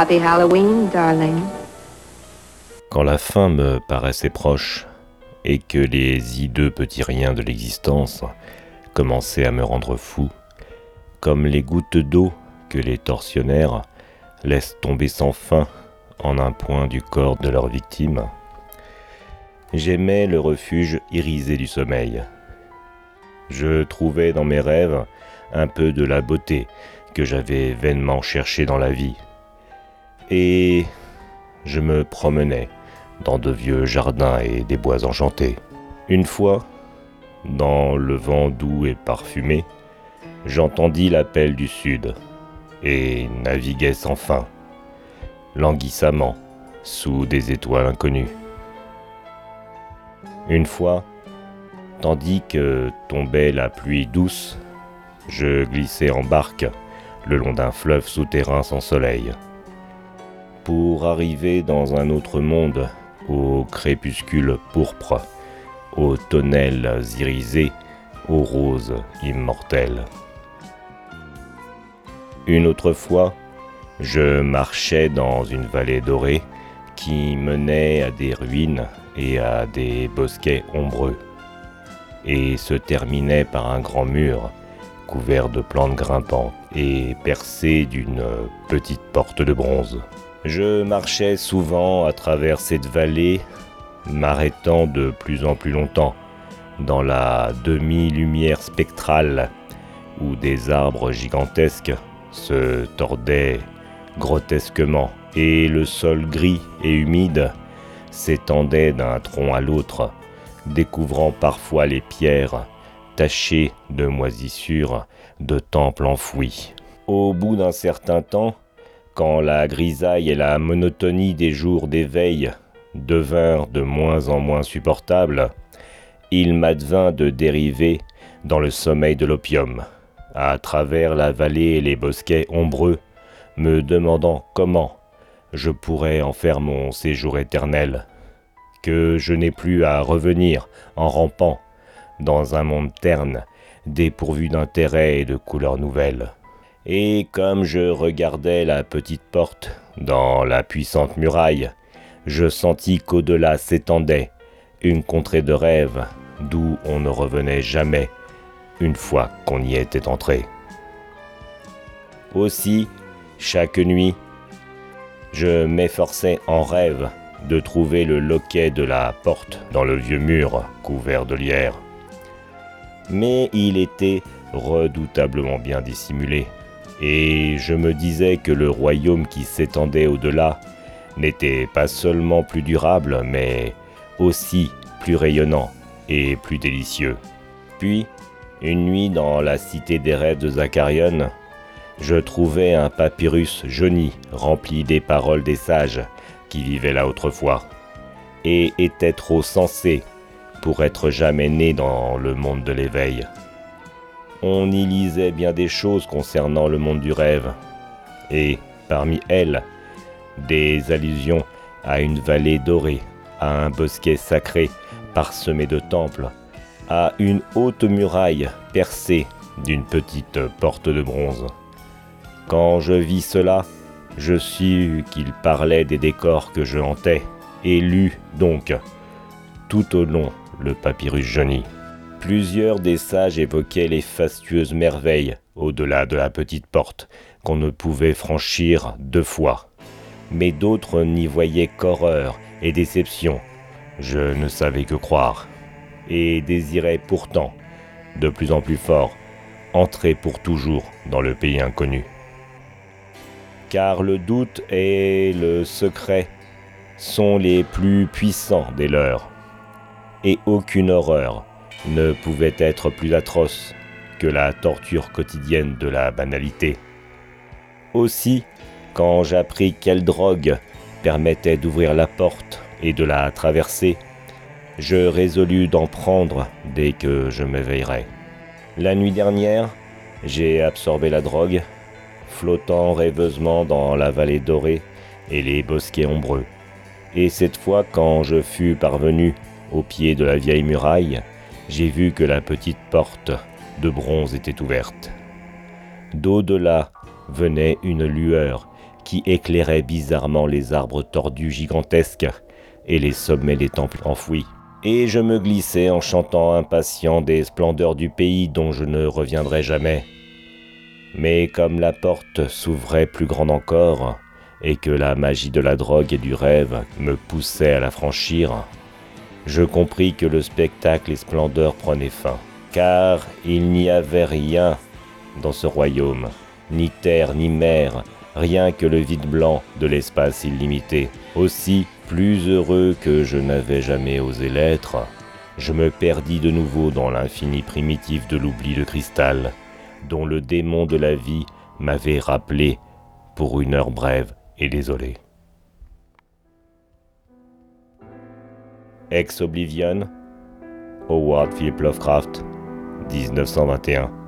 Happy Halloween, darling. Quand la fin me paraissait proche et que les hideux petits riens de l'existence commençaient à me rendre fou, comme les gouttes d'eau que les tortionnaires laissent tomber sans fin en un point du corps de leur victime, j'aimais le refuge irisé du sommeil. Je trouvais dans mes rêves un peu de la beauté que j'avais vainement cherchée dans la vie. Et je me promenais dans de vieux jardins et des bois enchantés. Une fois, dans le vent doux et parfumé, j'entendis l'appel du sud et naviguais sans fin, languissamment, sous des étoiles inconnues. Une fois, tandis que tombait la pluie douce, je glissais en barque le long d'un fleuve souterrain sans soleil, pour arriver dans un autre monde, au crépuscule pourpre, aux tonnelles irisées, aux roses immortelles. Une autre fois, je marchais dans une vallée dorée qui menait à des ruines et à des bosquets ombreux, et se terminait par un grand mur couvert de plantes grimpantes et percé d'une petite porte de bronze. Je marchais souvent à travers cette vallée, m'arrêtant de plus en plus longtemps dans la demi-lumière spectrale où des arbres gigantesques se tordaient grotesquement et le sol gris et humide s'étendait d'un tronc à l'autre, découvrant parfois les pierres tachées de moisissures de temples enfouis. Au bout d'un certain temps, quand la grisaille et la monotonie des jours d'éveil devinrent de moins en moins supportables, il m'advint de dériver dans le sommeil de l'opium, à travers la vallée et les bosquets ombreux, me demandant comment je pourrais en faire mon séjour éternel, que je n'ai plus à revenir en rampant dans un monde terne, dépourvu d'intérêt et de couleurs nouvelles. Et comme je regardais la petite porte dans la puissante muraille, je sentis qu'au-delà s'étendait une contrée de rêve d'où on ne revenait jamais une fois qu'on y était entré. Aussi, chaque nuit, je m'efforçais en rêve de trouver le loquet de la porte dans le vieux mur couvert de lierre. Mais il était redoutablement bien dissimulé, et je me disais que le royaume qui s'étendait au-delà n'était pas seulement plus durable, mais aussi plus rayonnant et plus délicieux. Puis, une nuit dans la cité des rêves de Zacharion, je trouvai un papyrus jauni rempli des paroles des sages qui vivaient là autrefois, et étaient trop sensés pour être jamais nés dans le monde de l'éveil. On y lisait bien des choses concernant le monde du rêve, et parmi elles, des allusions à une vallée dorée, à un bosquet sacré parsemé de temples, à une haute muraille percée d'une petite porte de bronze. Quand je vis cela, je sus qu'il parlait des décors que je hantais, et lus donc tout au long le papyrus jauni. Plusieurs des sages évoquaient les fastueuses merveilles au-delà de la petite porte qu'on ne pouvait franchir deux fois. Mais d'autres n'y voyaient qu'horreur et déception. Je ne savais que croire. Et désirais pourtant, de plus en plus fort, entrer pour toujours dans le pays inconnu. Car le doute et le secret sont les plus puissants des leurs. Et aucune horreur ne pouvait être plus atroce que la torture quotidienne de la banalité, Aussi, quand j'appris quelle drogue permettait d'ouvrir la porte et de la traverser, je résolus d'en prendre dès que je m'éveillerais. La nuit dernière, j'ai absorbé la drogue, flottant rêveusement dans la vallée dorée et les bosquets ombreux. Et cette fois, quand je fus parvenu au pied de la vieille muraille, j'ai vu que la petite porte de bronze était ouverte. D'au-delà venait une lueur qui éclairait bizarrement les arbres tordus gigantesques et les sommets des temples enfouis. Et je me glissais en chantant impatient des splendeurs du pays dont je ne reviendrai jamais. Mais comme la porte s'ouvrait plus grande encore, et que la magie de la drogue et du rêve me poussait à la franchir, je compris que le spectacle et splendeur prenaient fin, car il n'y avait rien dans ce royaume, ni terre ni mer, rien que le vide blanc de l'espace illimité. Aussi, plus heureux que je n'avais jamais osé l'être, je me perdis de nouveau dans l'infini primitif de l'oubli de cristal, dont le démon de la vie m'avait rappelé pour une heure brève et désolée. Ex Oblivion, Howard Philip Lovecraft, 1921.